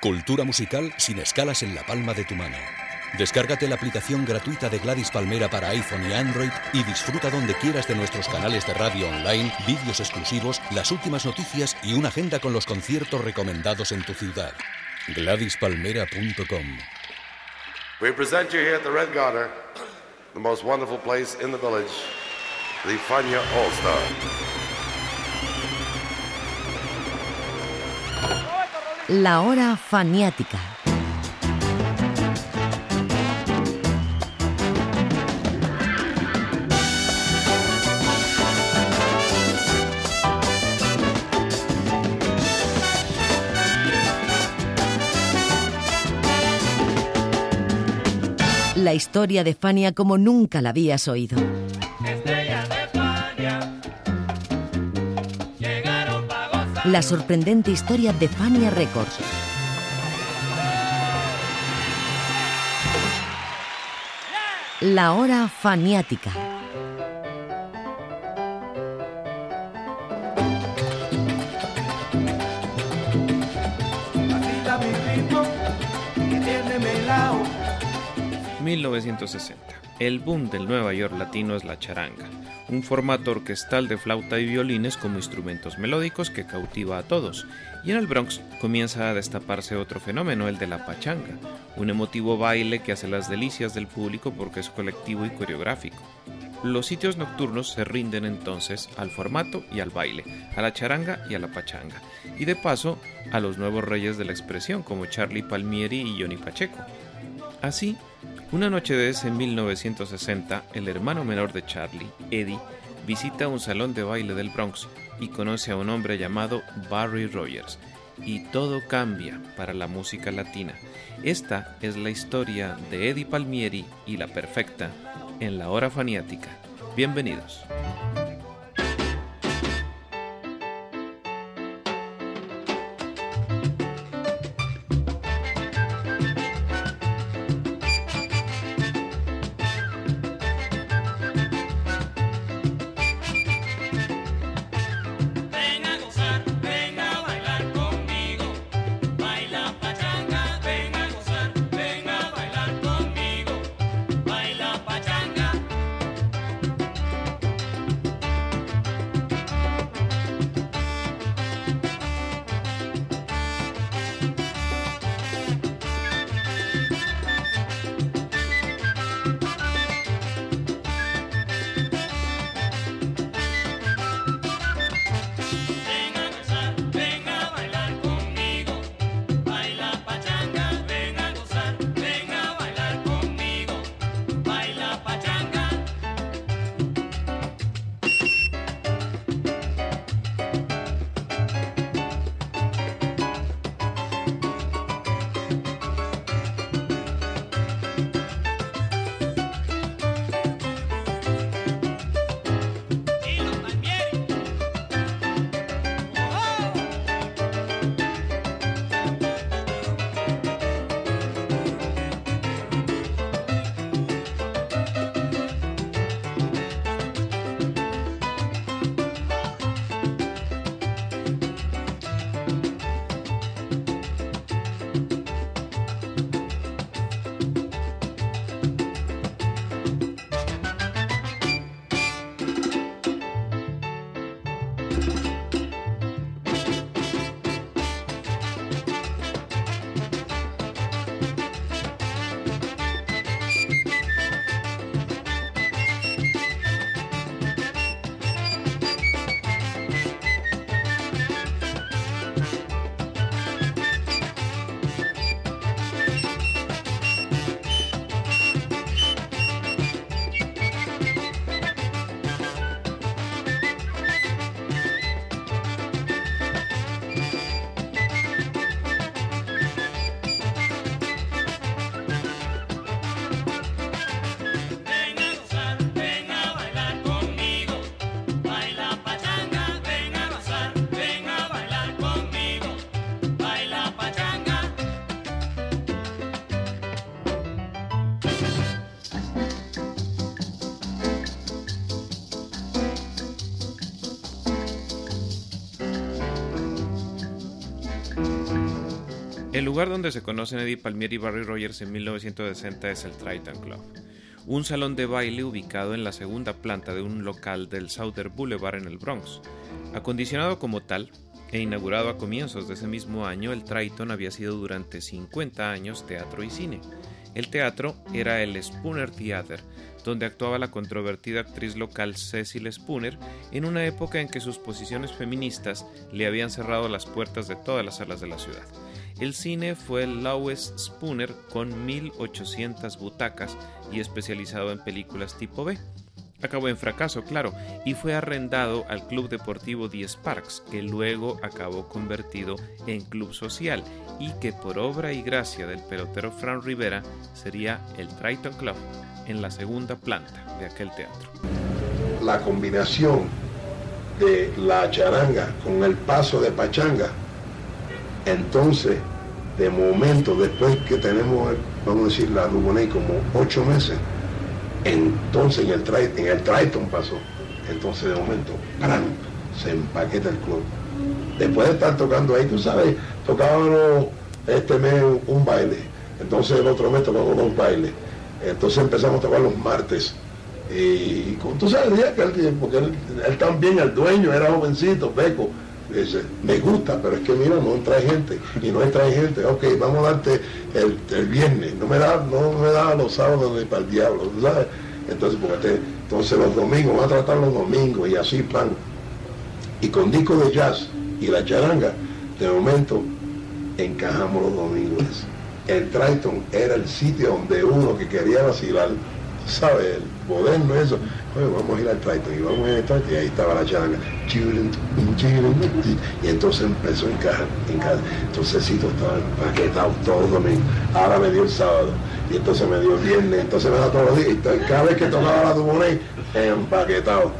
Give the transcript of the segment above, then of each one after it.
Cultura musical sin escalas en la palma de tu mano. Descárgate la aplicación gratuita de Gladys Palmera para iPhone y Android y disfruta donde quieras de nuestros canales de radio online, vídeos exclusivos, las últimas noticias y una agenda con los conciertos recomendados en tu ciudad. GladysPalmera.com We present you here at the Red Garter, the most wonderful place in the village, the Fania All Star. La hora faniática. La historia de Fania como nunca la habías oído. La sorprendente historia de Fania Records. La hora faniática. Así mi ritmo que tiene melao. 1960. El boom del Nueva York latino es la charanga, un formato orquestal de flauta y violines como instrumentos melódicos que cautiva a todos. Y en el Bronx comienza a destaparse otro fenómeno, el de la pachanga, un emotivo baile que hace las delicias del público porque es colectivo y coreográfico. Los sitios nocturnos se rinden entonces al formato y al baile, a la charanga y a la pachanga, y de paso a los nuevos reyes de la expresión como Charlie Palmieri y Johnny Pacheco. Así, una noche de ese en 1960, el hermano menor de Charlie, Eddie, visita un salón de baile del Bronx y conoce a un hombre llamado Barry Rogers. Y todo cambia para la música latina. Esta es la historia de Eddie Palmieri y La Perfecta en la hora faniática. Bienvenidos. El lugar donde se conocen Eddie Palmieri y Barry Rogers en 1960 es el Triton Club, un salón de baile ubicado en la segunda planta de un local del Southern Boulevard en el Bronx. Acondicionado como tal e inaugurado a comienzos de ese mismo año, el Triton había sido durante 50 años teatro y cine. El teatro era el Spooner Theater, donde actuaba la controvertida actriz local Cecil Spooner en una época en que sus posiciones feministas le habían cerrado las puertas de todas las salas de la ciudad. El cine fue el Lawes Spooner con 1800 butacas y especializado en películas tipo B. Acabó en fracaso, claro, y fue arrendado al club deportivo The Sparks, que luego acabó convertido en club social y que por obra y gracia del pelotero Fran Rivera sería el Triton Club en la segunda planta de aquel teatro. La combinación de la charanga con el paso de pachanga, entonces, de momento, después que tenemos, vamos a decir, la Duboney como ocho meses, entonces en el, Triton, en el Triton pasó. Entonces de momento, ¡pram! se empaqueta el club. Después de estar tocando ahí, tú sabes, tocábamos este mes un baile. Entonces el otro mes tocábamos dos bailes. Entonces empezamos a tocar los martes. Y tú sabes, que él, porque él, él también, el dueño, era jovencito, Beco. Me gusta, pero es que mira, no trae gente. Y no trae gente. Ok, vamos a darte el, el viernes. No me da, no me da los sábados ni para el diablo, ¿tú ¿sabes? Entonces, entonces los domingos, vamos a tratar los domingos y así pan. Y con disco de jazz y la charanga, de momento encajamos los domingos. El Triton era el sitio donde uno que quería vacilar, ¿sabes? El moderno eso. Oye, vamos a ir al Triton y vamos a ir al Triton y ahí estaba la charanga. Y entonces empezó a encajar, encajar. Entonces Cito estaba empaquetado todo el domingo. Ahora me dio el sábado. Y entonces me dio el viernes, entonces me da todos los días. Y cada vez que tocaba la Dubonnet, empaquetado.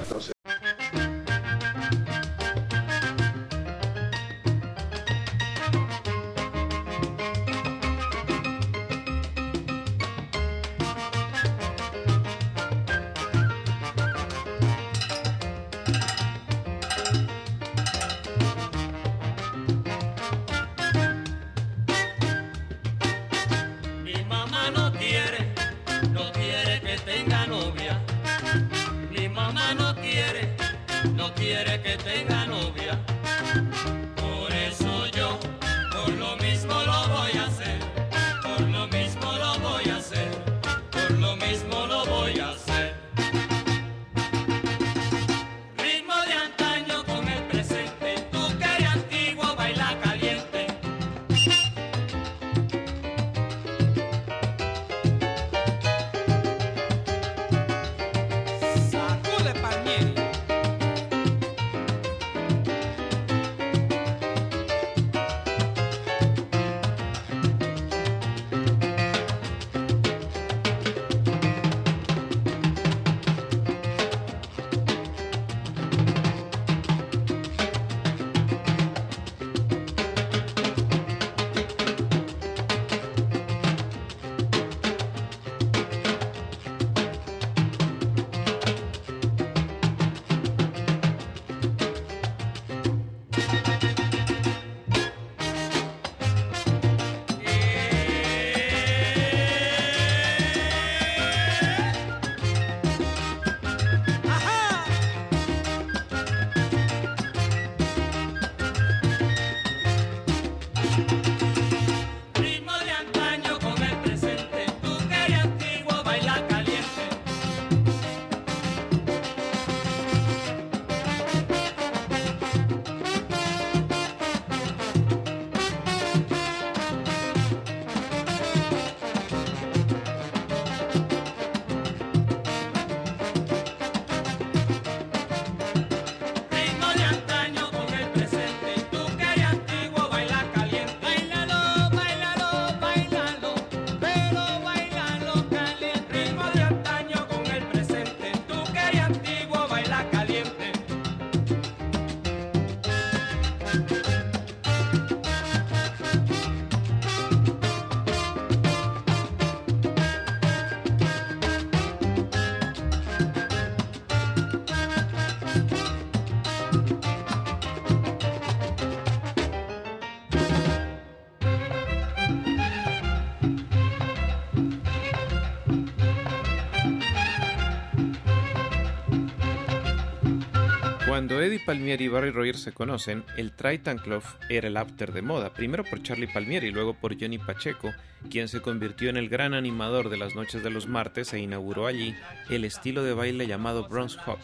Eddie Palmieri y Barry Rogers se conocen, el Triton Club era el after de moda, primero por Charlie Palmieri y luego por Johnny Pacheco, quien se convirtió en el gran animador de las noches de los martes e inauguró allí el estilo de baile llamado Bronze Hop.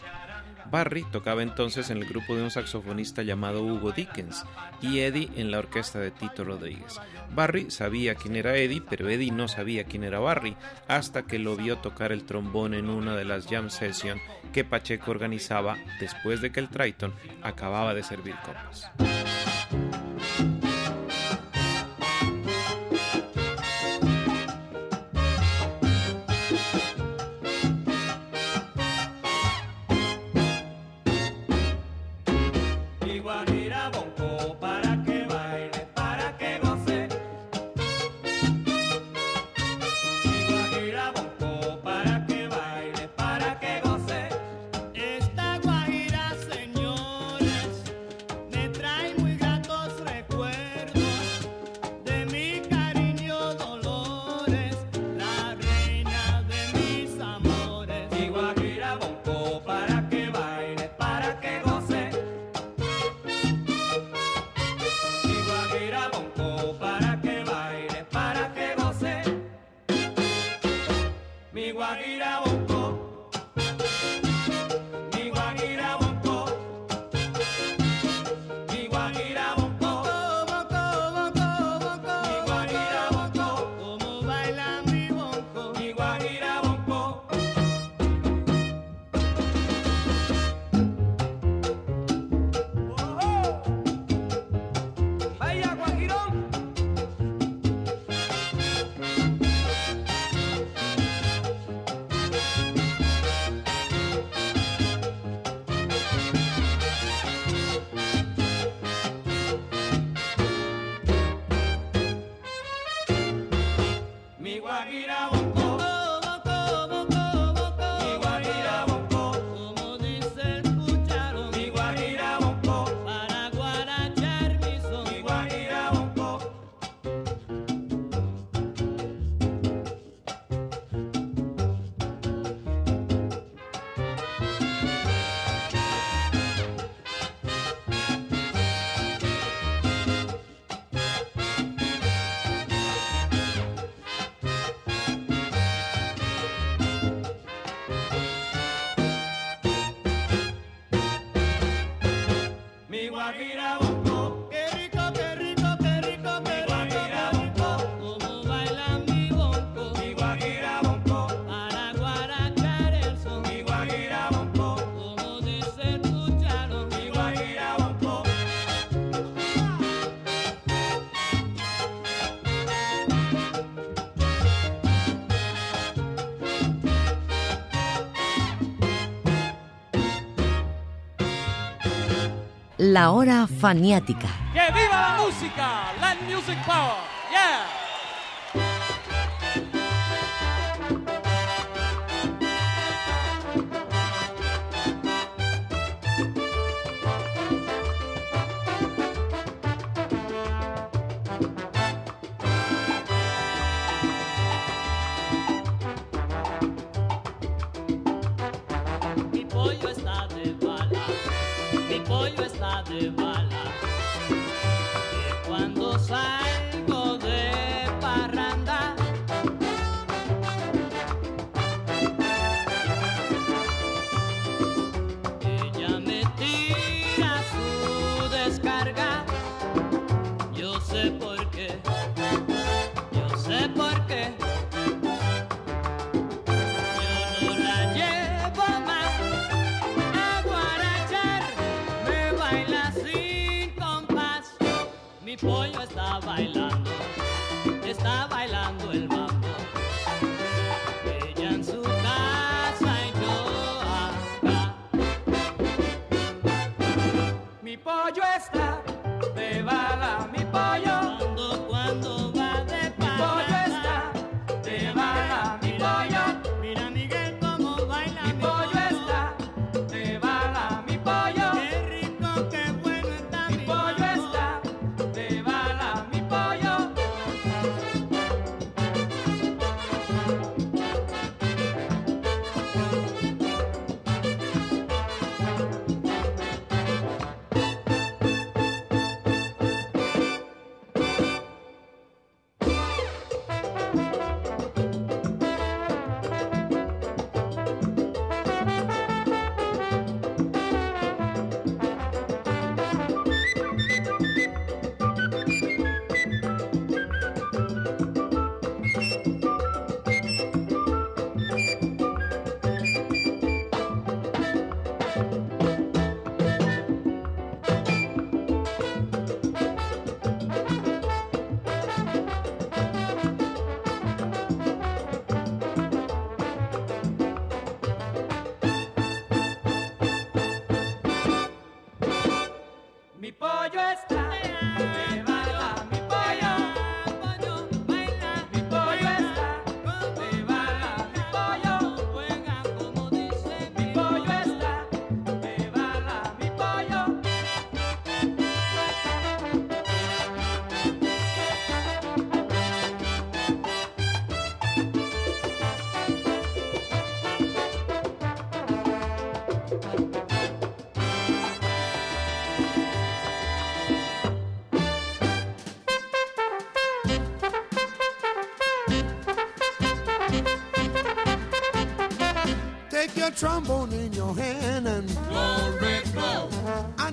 Barry tocaba entonces en el grupo de un saxofonista llamado Hugo Dickens y Eddie en la orquesta de Tito Rodríguez. Barry sabía quién era Eddie, pero Eddie no sabía quién era Barry hasta que lo vio tocar el trombón en una de las jam sessions que Pacheco organizaba después de que el Triton acababa de servir copas. La hora faniática. ¡Que viva la música! Land Music Power. Yeah.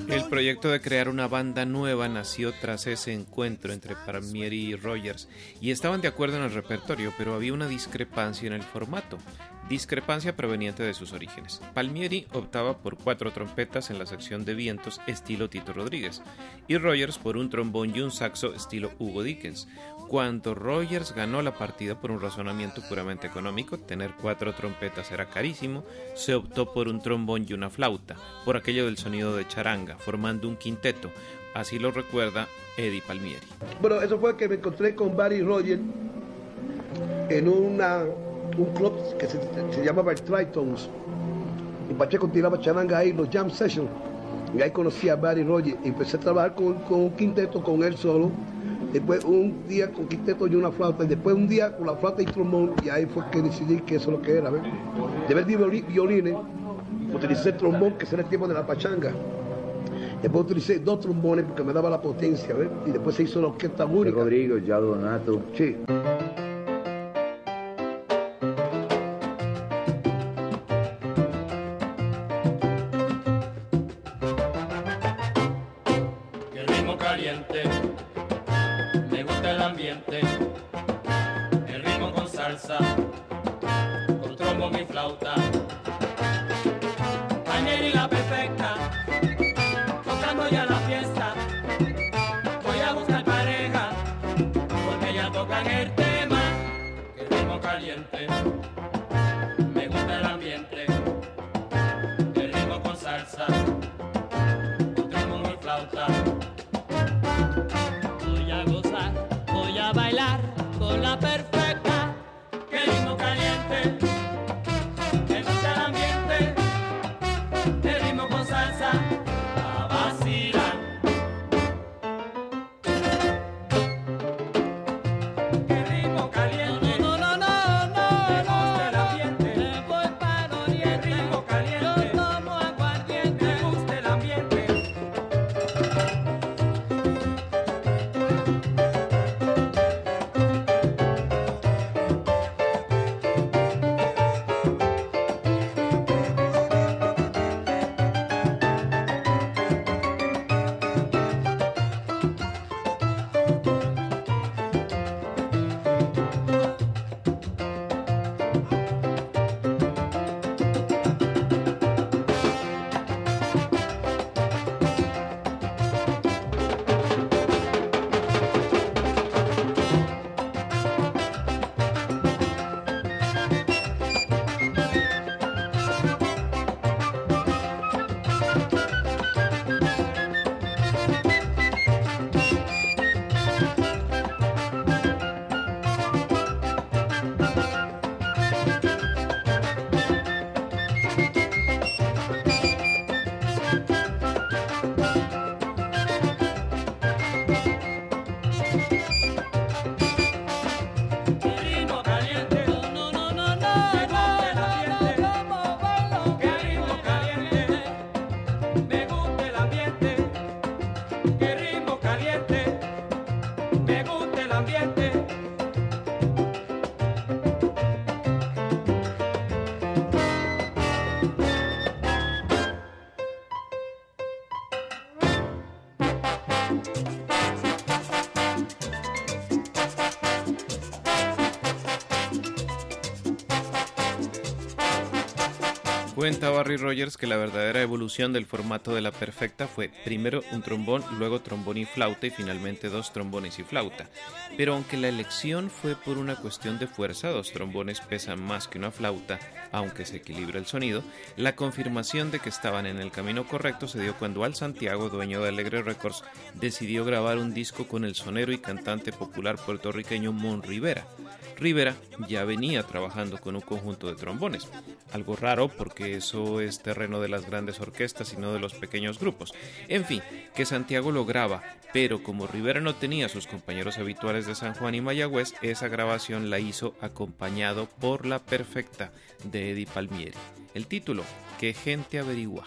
El proyecto de crear una banda nueva nació tras ese encuentro entre Palmieri y Rogers y estaban de acuerdo en el repertorio, pero había una discrepancia en el formato, discrepancia proveniente de sus orígenes. Palmieri optaba por cuatro trompetas en la sección de vientos estilo Tito Rodríguez y Rogers por un trombón y un saxo estilo Hugo Dickens. Cuando Rogers ganó la partida por un razonamiento puramente económico, tener cuatro trompetas era carísimo, se optó por un trombón y una flauta, por aquello del sonido de charanga, formando un quinteto. Así lo recuerda Eddie Palmieri. Bueno, eso fue que me encontré con Barry Rogers en un club que se, llamaba el Tritons. Y Pacheco tiraba charanga ahí, los jam sessions. Y ahí conocí a Barry Rogers. Y empecé a trabajar con un quinteto, con él solo. Después un día con quinteto y una flauta. Y después un día con la flauta y trombón. Y ahí fue que decidí que eso es lo que era. ¿ves? De ver violi- violines, utilicé el trombón, que era el tiempo de la pachanga. Después utilicé dos trombones porque me daba la potencia, ¿ves? Y después se hizo la orquesta única. Rodrigo, ya Donato. Sí. Cuenta Barry Rogers que la verdadera evolución del formato de la perfecta fue primero un trombón, luego trombón y flauta y finalmente dos trombones y flauta. Pero aunque la elección fue por una cuestión de fuerza, dos trombones pesan más que una flauta, aunque se equilibra el sonido, la confirmación de que estaban en el camino correcto se dio cuando Al Santiago, dueño de Alegre Records, decidió grabar un disco con el sonero y cantante popular puertorriqueño Mon Rivera. Rivera ya venía trabajando con un conjunto de trombones, algo raro porque eso es terreno de las grandes orquestas y no de los pequeños grupos. En fin, que Santiago lo graba, pero como Rivera no tenía sus compañeros habituales de San Juan y Mayagüez, esa grabación la hizo acompañado por La Perfecta de Eddie Palmieri. El título, Que gente averigua.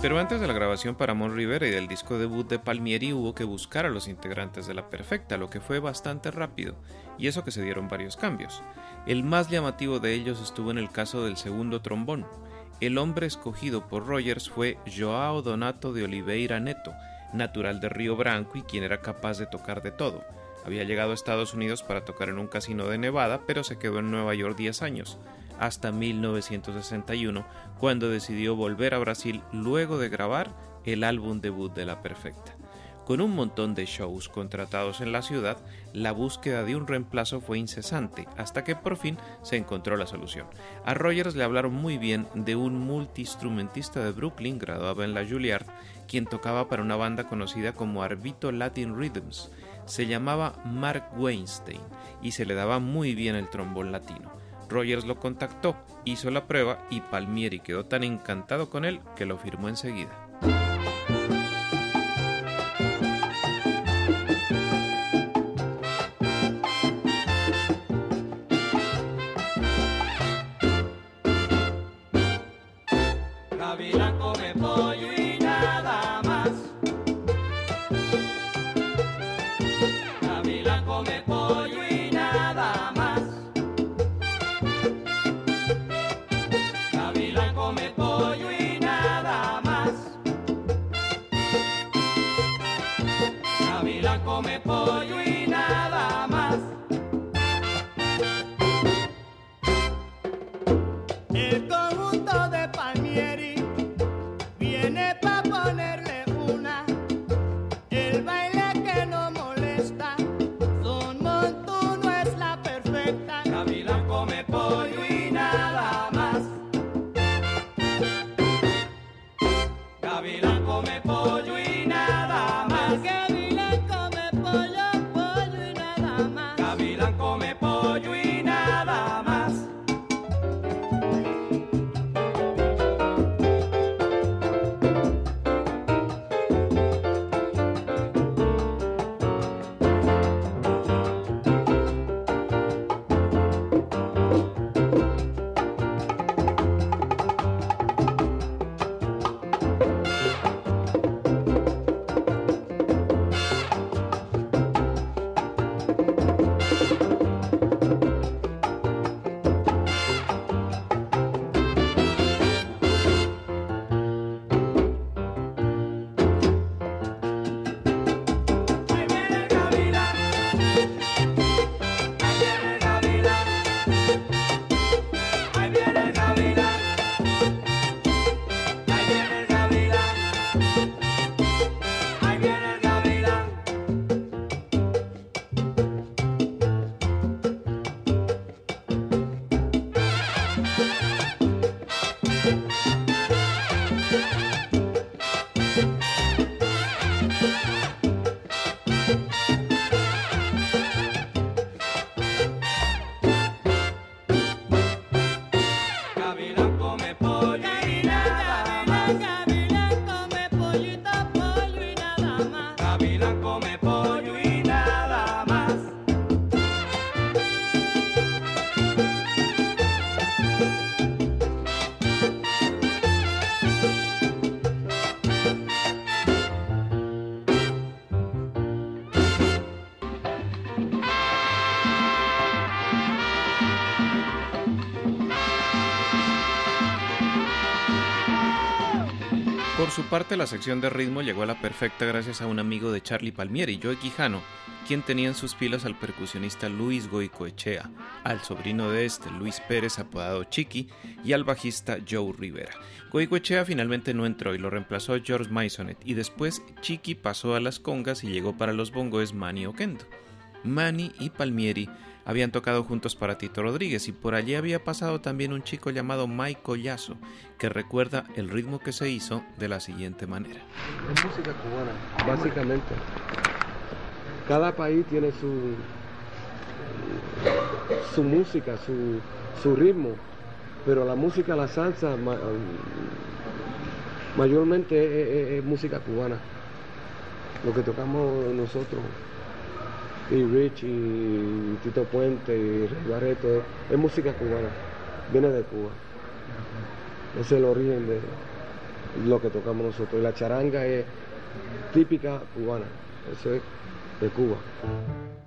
Pero antes de la grabación para Mon Rivera y del disco debut de Palmieri hubo que buscar a los integrantes de La Perfecta, lo que fue bastante rápido, y eso que se dieron varios cambios. El más llamativo de ellos estuvo en el caso del segundo trombón. El hombre escogido por Rogers fue Joao Donato de Oliveira Neto, natural de Río Branco y quien era capaz de tocar de todo. Había llegado a Estados Unidos para tocar en un casino de Nevada, pero se quedó en Nueva York 10 años, hasta 1961, cuando decidió volver a Brasil luego de grabar el álbum debut de La Perfecta. Con un montón de shows contratados en la ciudad, la búsqueda de un reemplazo fue incesante, hasta que por fin se encontró la solución. A Rogers le hablaron muy bien de un multiinstrumentista de Brooklyn, graduado en la Juilliard, quien tocaba para una banda conocida como Arbito Latin Rhythms. Se llamaba Mark Weinstein y se le daba muy bien el trombón latino. Rogers lo contactó, hizo la prueba y Palmieri quedó tan encantado con él que lo firmó enseguida. Por su parte, la sección de ritmo llegó a la perfecta gracias a un amigo de Charlie Palmieri, Joe Quijano, quien tenía en sus filas al percusionista Luis Goicoechea, al sobrino de este, Luis Pérez, apodado Chiqui, y al bajista Joe Rivera. Goicoechea finalmente no entró y lo reemplazó George Maisonet, y después Chiqui pasó a las congas y llegó para los bongos Manny Oquendo. Manny y Palmieri habían tocado juntos para Tito Rodríguez y por allí había pasado también un chico llamado Mike Collazo que recuerda el ritmo que se hizo de la siguiente manera. Es música cubana, básicamente. Cada país tiene su, su música, su, su ritmo, pero la música, la salsa, ma- mayormente es- es música cubana. Lo que tocamos nosotros, y Rich, y Tito Puente, y Rey Barreto, es, es música cubana, viene de Cuba. Ese es el origen de lo que tocamos nosotros. Y la charanga es típica cubana, eso es de Cuba.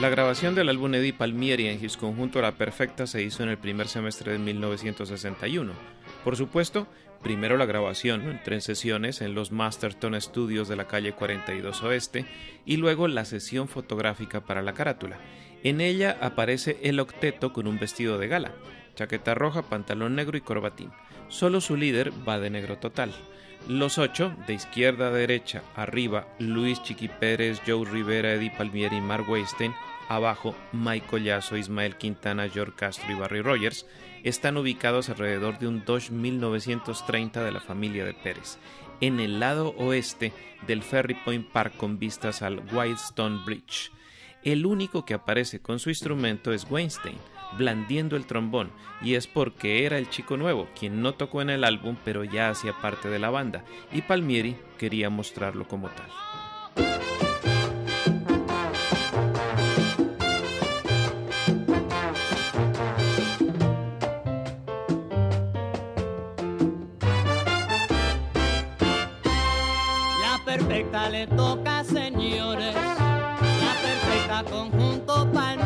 La grabación del álbum Eddie Palmieri en his conjunto La Perfecta se hizo en el primer semestre de 1961. Por supuesto, primero la grabación en tres sesiones en los Masterton Studios de la calle 42 Oeste y luego la sesión fotográfica para la carátula. En ella aparece el octeto con un vestido de gala, chaqueta roja, pantalón negro y corbatín. Solo su líder va de negro total. Los ocho, de izquierda a derecha, arriba, Luis Chiqui Pérez, Joe Rivera, Eddie Palmieri Mark Weinstein, abajo, Mike Collazo, Ismael Quintana, George Castro y Barry Rogers, están ubicados alrededor de un Dodge 1930 de la familia de Pérez, en el lado oeste del Ferry Point Park con vistas al Whitestone Bridge. El único que aparece con su instrumento es Weinstein, blandiendo el trombón, y es porque era el chico nuevo, quien no tocó en el álbum pero ya hacía parte de la banda, y Palmieri quería mostrarlo como tal. Perfecta le toca, señores. La perfecta conjunto Palmieri.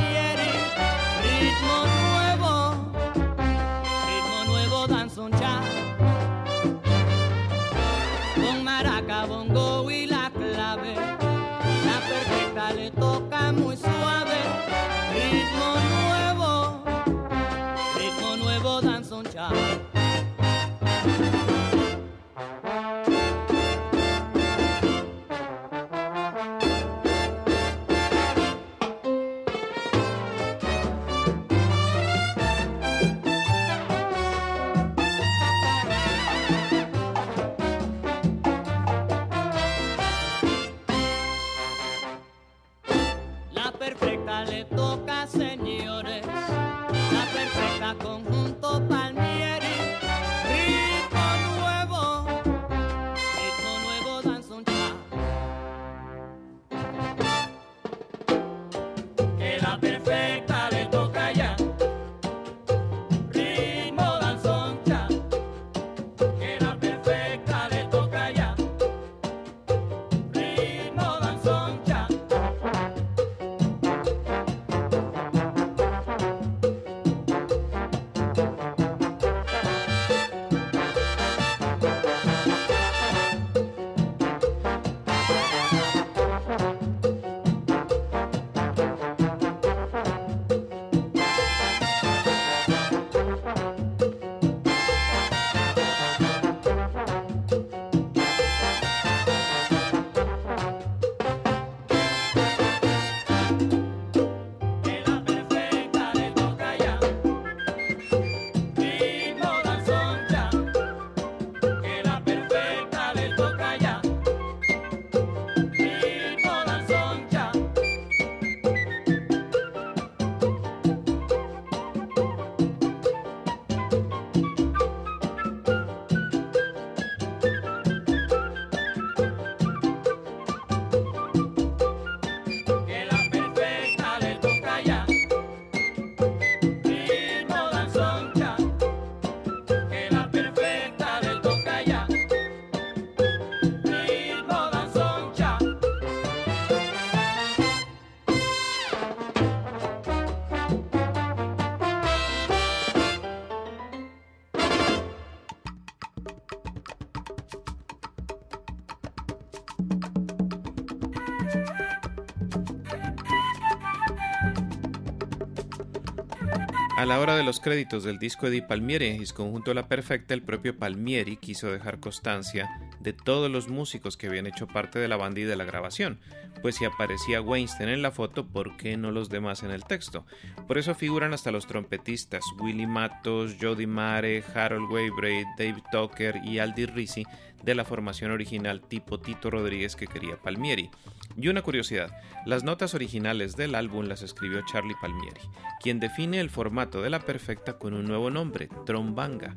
A la hora de los créditos del disco Eddie Palmieri en conjunto La Perfecta, el propio Palmieri quiso dejar constancia de todos los músicos que habían hecho parte de la banda y de la grabación, pues si aparecía Weinstein en la foto, ¿por qué no los demás en el texto? Por eso figuran hasta los trompetistas Willie Matos, Jody Mare, Harold Waybraid, Dave Tucker y Aldi Rizzi de la formación original tipo Tito Rodríguez que quería Palmieri. Y una curiosidad, las notas originales del álbum las escribió Charlie Palmieri, quien define el formato de la perfecta con un nuevo nombre, Trombanga.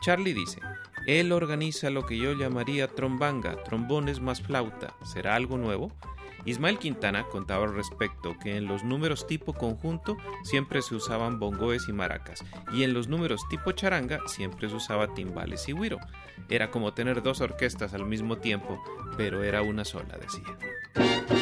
Charlie dice, él organiza lo que yo llamaría trombanga, trombones más flauta, ¿será algo nuevo? Ismael Quintana contaba al respecto que en los números tipo conjunto siempre se usaban bongoes y maracas, y en los números tipo charanga siempre se usaba timbales y güiro. Era como tener dos orquestas al mismo tiempo, pero era una sola, decía.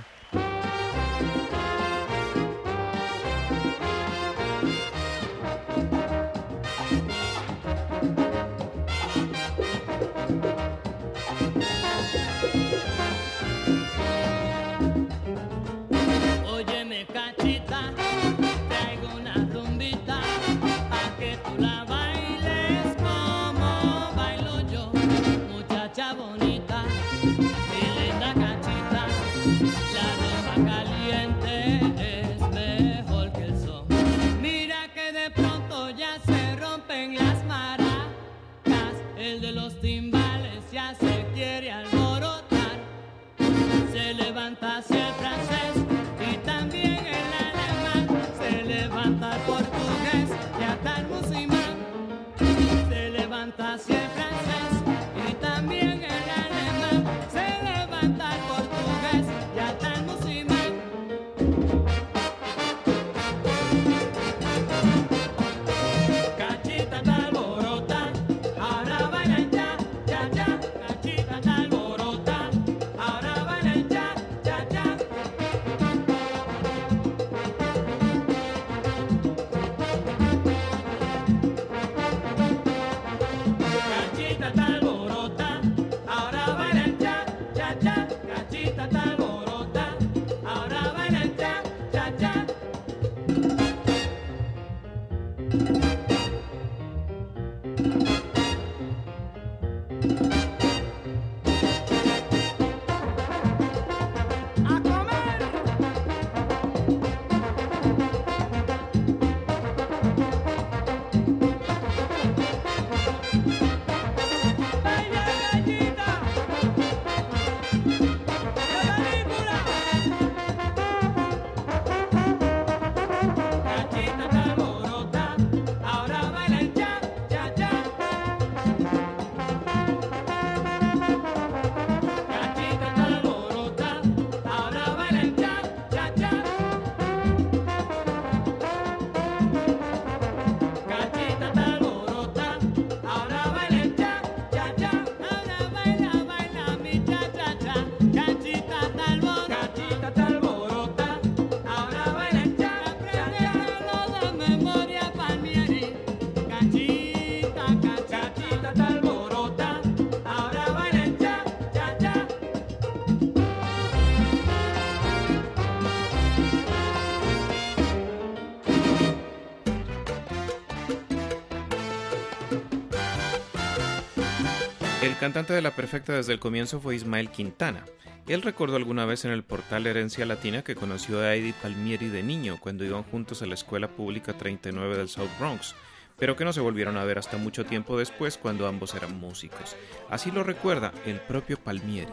El cantante de La Perfecta desde el comienzo fue Ismael Quintana. Él recordó alguna vez en el portal Herencia Latina que conoció a Eddie Palmieri de niño cuando iban juntos a la Escuela Pública 39 del South Bronx, pero que no se volvieron a ver hasta mucho tiempo después cuando ambos eran músicos. Así lo recuerda el propio Palmieri.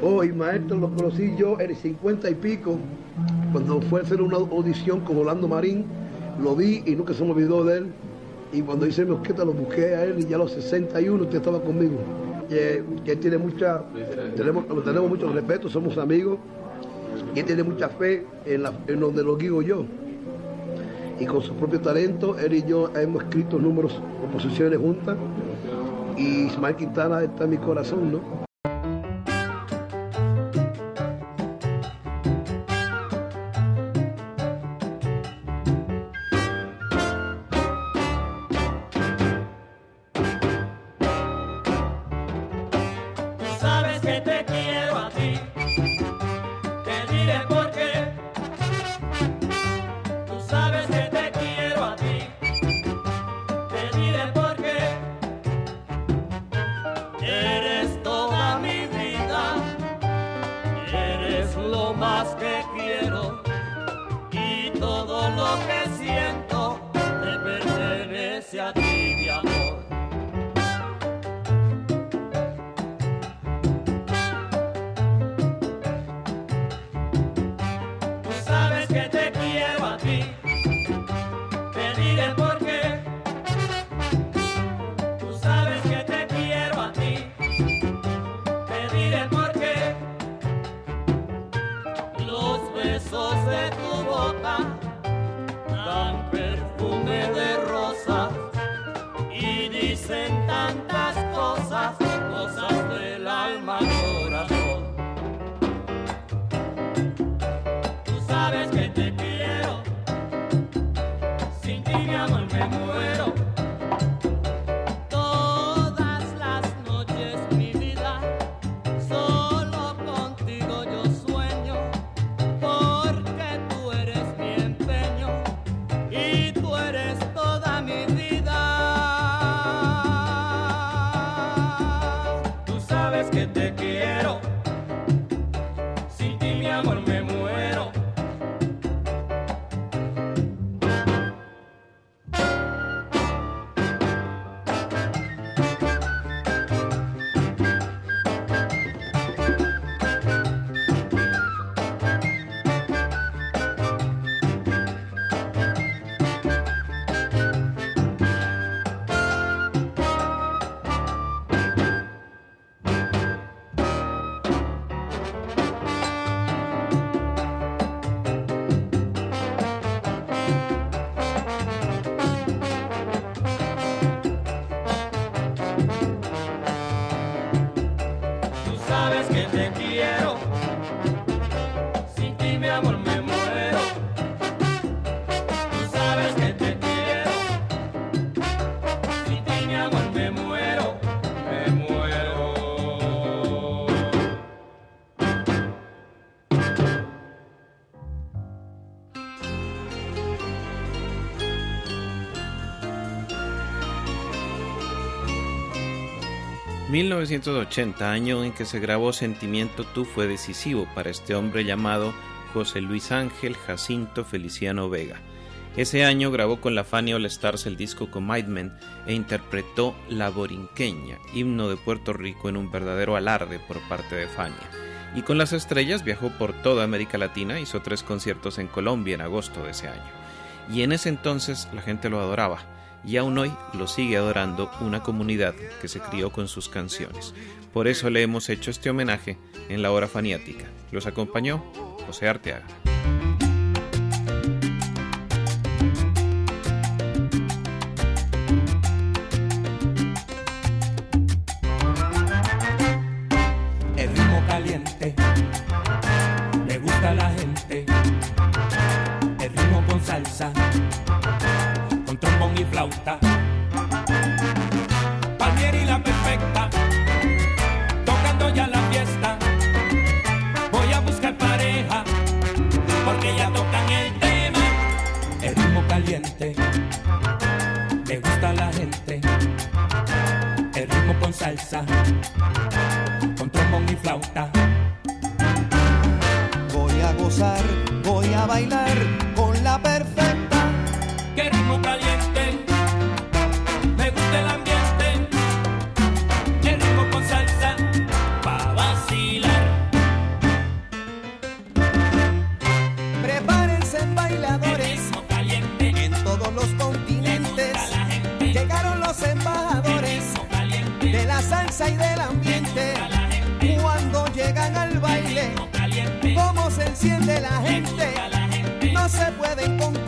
Oh, y maestro, lo conocí yo en el 50 y pico, cuando fue a hacer una audición con Orlando Marín, lo vi y nunca se me olvidó de él. Y cuando hice mi orquesta lo busqué a él y ya a los 61 usted estaba conmigo. Que tiene mucha, tenemos, tenemos mucho respeto, somos amigos, y él tiene mucha fe en, en donde lo guío yo. Y con su propio talento, él y yo hemos escrito números, composiciones juntas, y Ismael Quintana está en mi corazón, ¿no? ...1980, año en que se grabó Sentimiento Tú fue decisivo para este hombre llamado José Luis Ángel Jacinto Feliciano Vega. Ese año grabó con la Fania All Stars el disco Commitment e interpretó La Borinqueña, himno de Puerto Rico en un verdadero alarde por parte de Fania. Y con las estrellas viajó por toda América Latina, hizo tres conciertos en Colombia en agosto de ese año. Y en ese entonces la gente lo adoraba, y aún hoy lo sigue adorando una comunidad que se crió con sus canciones. Por eso le hemos hecho este homenaje en la hora faniática. Los acompañó José Arteaga. Trombón no se pueden contener.